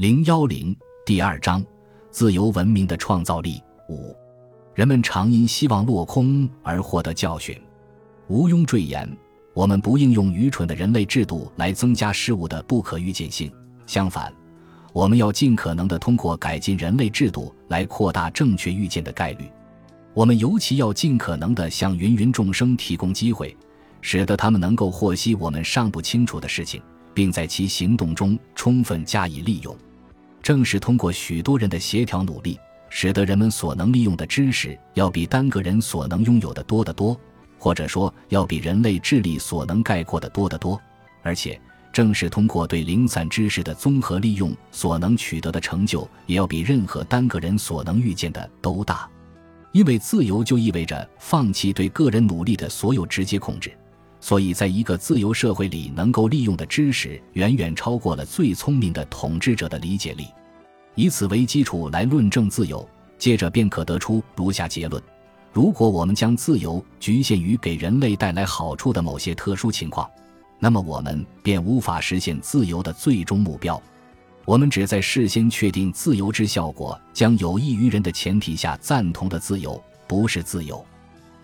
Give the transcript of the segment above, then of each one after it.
零幺零第二章：自由文明的创造力。五，人们常因希望落空而获得教训。毋庸赘言，我们不应用愚蠢的人类制度来增加事物的不可预见性。相反，我们要尽可能的通过改进人类制度来扩大正确预见的概率。我们尤其要尽可能的向芸芸众生提供机会，使得他们能够获悉我们尚不清楚的事情，并在其行动中充分加以利用。正是通过许多人的协调努力，使得人们所能利用的知识要比单个人所能拥有的多得多，或者说要比人类智力所能概括的多得多。而且，正是通过对零散知识的综合利用所能取得的成就，也要比任何单个人所能预见的都大。因为自由就意味着放弃对个人努力的所有直接控制。所以，在一个自由社会里，能够利用的知识远远超过了最聪明的统治者的理解力。以此为基础来论证自由，接着便可得出如下结论：如果我们将自由局限于给人类带来好处的某些特殊情况，那么我们便无法实现自由的最终目标。我们只在事先确定自由之效果将有益于人的前提下赞同的自由，不是自由。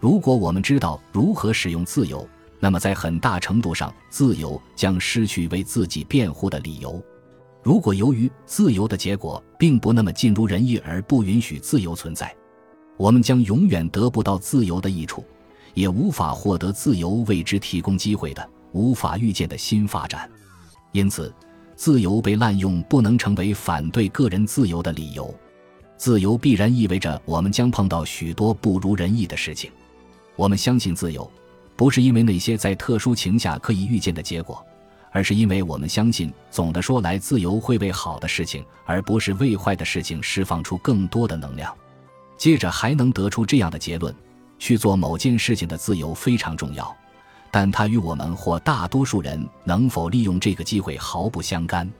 如果我们知道如何使用自由，那么，在很大程度上，自由将失去为自己辩护的理由。如果由于自由的结果并不那么尽如人意而不允许自由存在，我们将永远得不到自由的益处，也无法获得自由为之提供机会的无法预见的新发展。因此，自由被滥用不能成为反对个人自由的理由。自由必然意味着我们将碰到许多不如人意的事情。我们相信自由。不是因为那些在特殊情下可以预见的结果，而是因为我们相信，总的说来，自由会为好的事情，而不是为坏的事情释放出更多的能量。接着还能得出这样的结论：去做某件事情的自由非常重要，但它与我们或大多数人能否利用这个机会毫不相干。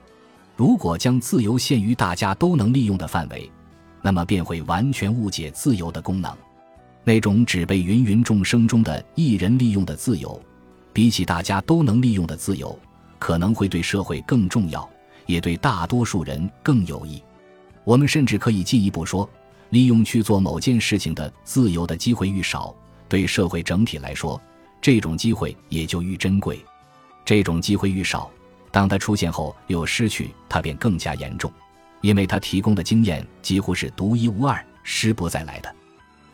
如果将自由限于大家都能利用的范围，那么便会完全误解自由的功能。那种只被芸芸众生中的一人利用的自由，比起大家都能利用的自由，可能会对社会更重要，也对大多数人更有益。我们甚至可以进一步说，利用去做某件事情的自由的机会愈少，对社会整体来说，这种机会也就愈珍贵。这种机会愈少，当它出现后又失去，它便更加严重，因为它提供的经验几乎是独一无二、失不再来的。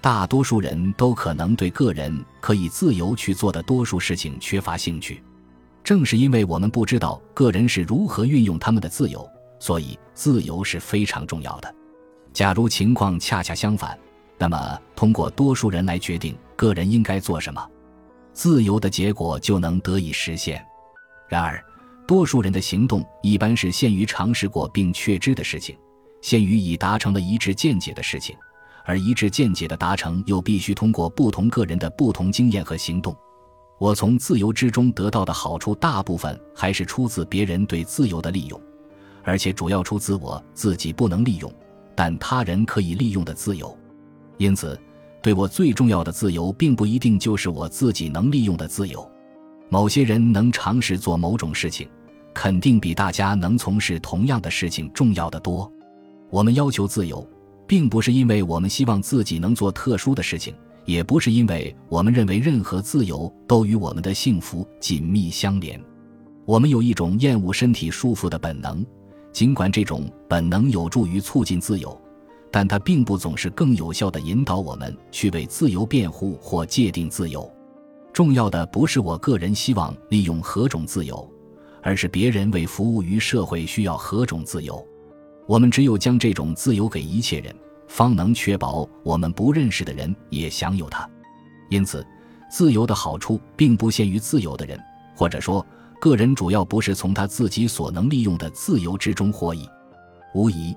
大多数人都可能对个人可以自由去做的多数事情缺乏兴趣，正是因为我们不知道个人是如何运用他们的自由，所以自由是非常重要的。假如情况恰恰相反，那么通过多数人来决定个人应该做什么，自由的结果就能得以实现。然而，多数人的行动一般是限于尝试过并确知的事情，限于已达成了一致见解的事情。而一致见解的达成，又必须通过不同个人的不同经验和行动。我从自由之中得到的好处，大部分还是出自别人对自由的利用，而且主要出自我自己不能利用，但他人可以利用的自由。因此，对我最重要的自由，并不一定就是我自己能利用的自由。某些人能尝试做某种事情，肯定比大家能从事同样的事情重要的多。我们要求自由。并不是因为我们希望自己能做特殊的事情，也不是因为我们认为任何自由都与我们的幸福紧密相连。我们有一种厌恶身体束缚的本能，尽管这种本能有助于促进自由，但它并不总是更有效地引导我们去为自由辩护或界定自由。重要的不是我个人希望利用何种自由，而是别人为服务于社会需要何种自由。我们只有将这种自由给一切人，方能确保我们不认识的人也享有它。因此，自由的好处并不限于自由的人，或者说，个人主要不是从他自己所能利用的自由之中获益。无疑，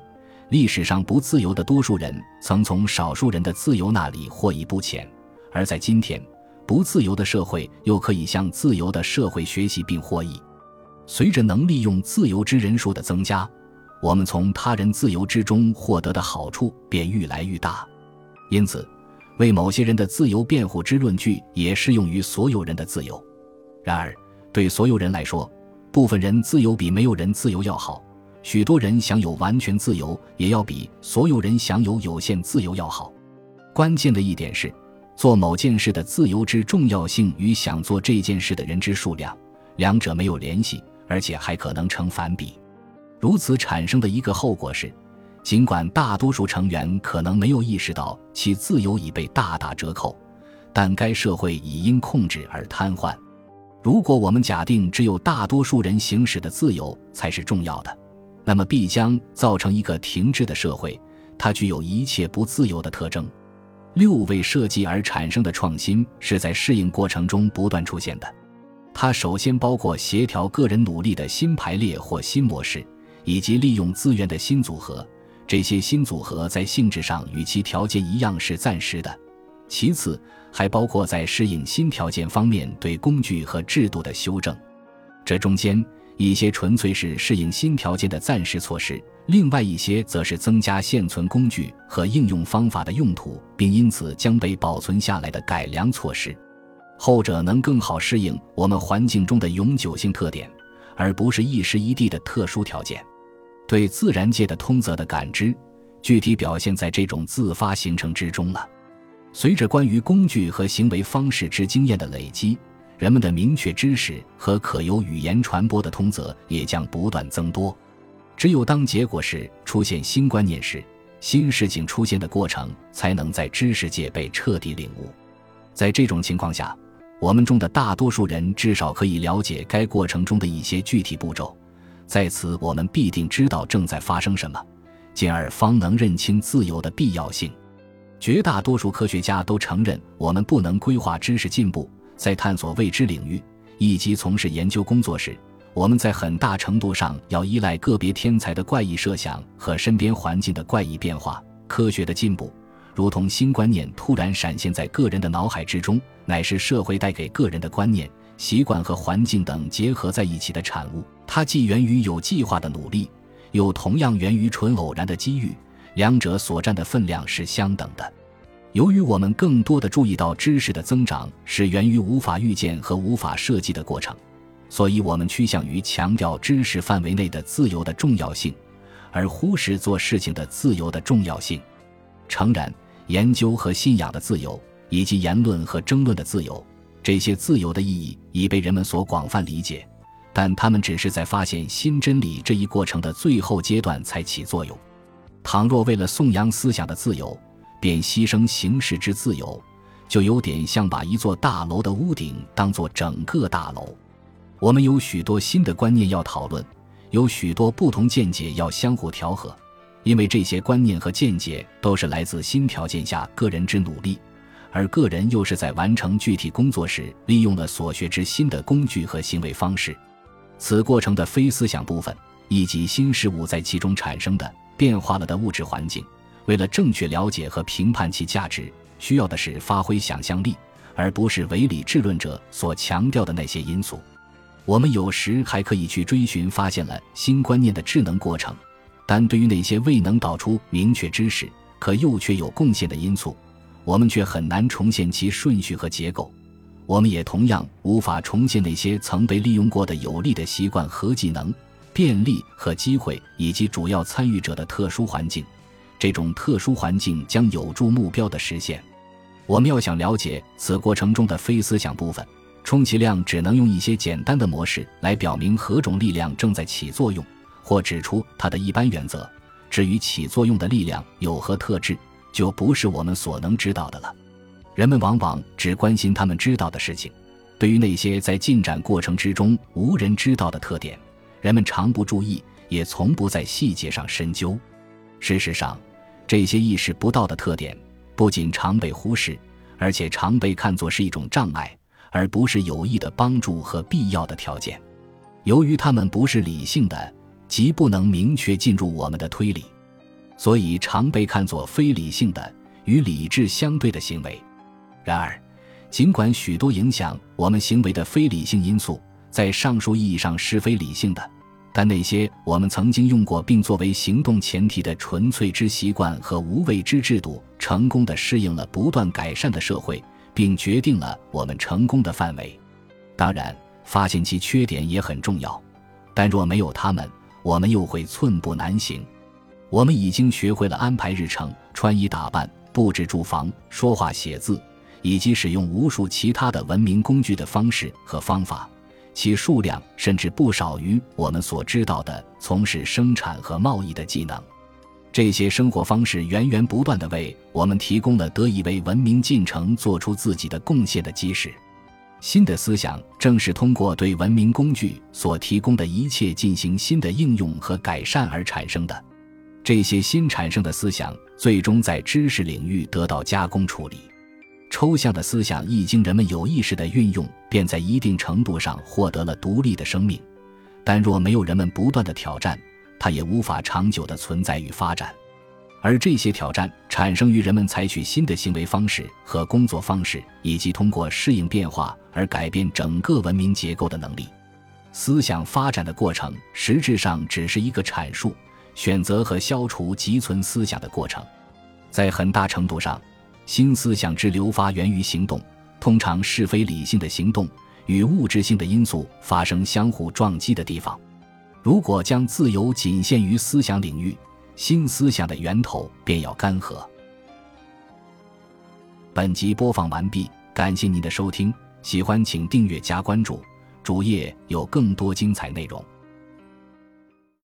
历史上不自由的多数人曾从少数人的自由那里获益不浅，而在今天，不自由的社会又可以向自由的社会学习并获益。随着能利用自由之人数的增加。我们从他人自由之中获得的好处便愈来愈大，因此，为某些人的自由辩护之论据也适用于所有人的自由。然而，对所有人来说，部分人自由比没有人自由要好。许多人享有完全自由，也要比所有人享有有限自由要好。关键的一点是，做某件事的自由之重要性与想做这件事的人之数量，两者没有联系，而且还可能成反比。如此产生的一个后果是，尽管大多数成员可能没有意识到其自由已被大打折扣，但该社会已因控制而瘫痪。如果我们假定只有大多数人行使的自由才是重要的，那么必将造成一个停滞的社会，它具有一切不自由的特征。六位设计而产生的创新是在适应过程中不断出现的，它首先包括协调个人努力的新排列或新模式，以及利用资源的新组合。这些新组合在性质上与其条件一样是暂时的。其次。还包括在适应新条件方面对工具和制度的修正，这中间一些纯粹是适应新条件的暂时措施，另外一些则是增加现存工具和应用方法的用途，并因此将被保存下来的改良措施。后者能更好适应我们环境中的永久性特点，而不是一时一地的特殊条件。对自然界的通则的感知，具体表现在这种自发形成之中了。随着关于工具和行为方式之经验的累积，人们的明确知识和可由语言传播的通则也将不断增多。只有当结果是出现新观念时，新事情出现的过程才能在知识界被彻底领悟。在这种情况下，我们中的大多数人至少可以了解该过程中的一些具体步骤，在此我们必定知道正在发生什么，进而方能认清自由的必要性。绝大多数科学家都承认，我们不能规划知识进步。在探索未知领域以及从事研究工作时，我们在很大程度上要依赖个别天才的怪异设想和身边环境的怪异变化。科学的进步，如同新观念突然闪现在个人的脑海之中，乃是社会带给个人的观念、习惯和环境等结合在一起的产物。它既源于有计划的努力，又同样源于纯偶然的机遇。两者所占的分量是相等的。由于我们更多的注意到知识的增长是源于无法预见和无法设计的过程，所以我们趋向于强调知识范围内的自由的重要性，而忽视做事情的自由的重要性。诚然，研究和信仰的自由，以及言论和争论的自由，这些自由的意义已被人们所广泛理解，但他们只是在发现新真理这一过程的最后阶段才起作用。倘若为了颂扬思想的自由，便牺牲形式之自由，就有点像把一座大楼的屋顶当作整个大楼。我们有许多新的观念要讨论，有许多不同见解要相互调和，因为这些观念和见解都是来自新条件下个人之努力，而个人又是在完成具体工作时利用了所学之新的工具和行为方式。此过程的非思想部分，以及新事物在其中产生的。变化了的物质环境，为了正确了解和评判其价值，需要的是发挥想象力，而不是唯理智论者所强调的那些因素。我们有时还可以去追寻发现了新观念的智能过程，但对于那些未能导出明确知识，可又却有贡献的因素，我们却很难重现其顺序和结构。我们也同样无法重现那些曾被利用过的有利的习惯和技能。便利和机会，以及主要参与者的特殊环境，这种特殊环境将有助目标的实现。我们要想了解此过程中的非思想部分，充其量只能用一些简单的模式来表明何种力量正在起作用，或指出它的一般原则。至于起作用的力量有何特质，就不是我们所能知道的了。人们往往只关心他们知道的事情，对于那些在进展过程之中无人知道的特点。人们常不注意，也从不在细节上深究。事实上，这些意识不到的特点不仅常被忽视，而且常被看作是一种障碍，而不是有益的帮助和必要的条件。由于它们不是理性的，即不能明确进入我们的推理，所以常被看作非理性的、与理智相对的行为。然而，尽管许多影响我们行为的非理性因素在上述意义上是非理性的，但那些我们曾经用过并作为行动前提的纯粹之习惯和无畏之制度，成功的适应了不断改善的社会，并决定了我们成功的范围。当然，发现其缺点也很重要，但若没有他们，我们又会寸步难行。我们已经学会了安排日程、穿衣打扮、布置住房、说话写字，以及使用无数其他的文明工具的方式和方法，其数量甚至不少于我们所知道的从事生产和贸易的技能。这些生活方式源源不断地为我们提供了得以为文明进程做出自己的贡献的基石。新的思想正是通过对文明工具所提供的一切进行新的应用和改善而产生的。这些新产生的思想最终在知识领域得到加工处理。抽象的思想一经人们有意识的运用，便在一定程度上获得了独立的生命。但若没有人们不断的挑战，它也无法长久的存在与发展，而这些挑战产生于人们采取新的行为方式和工作方式，以及通过适应变化而改变整个文明结构的能力。思想发展的过程实质上只是一个阐述、选择和消除积存思想的过程。在很大程度上，新思想之流发源于行动，通常是非理性的行动与物质性的因素发生相互撞击的地方。如果将自由仅限于思想领域，新思想的源头便要干涸。本集播放完毕，感谢您的收听，喜欢请订阅加关注，主页有更多精彩内容。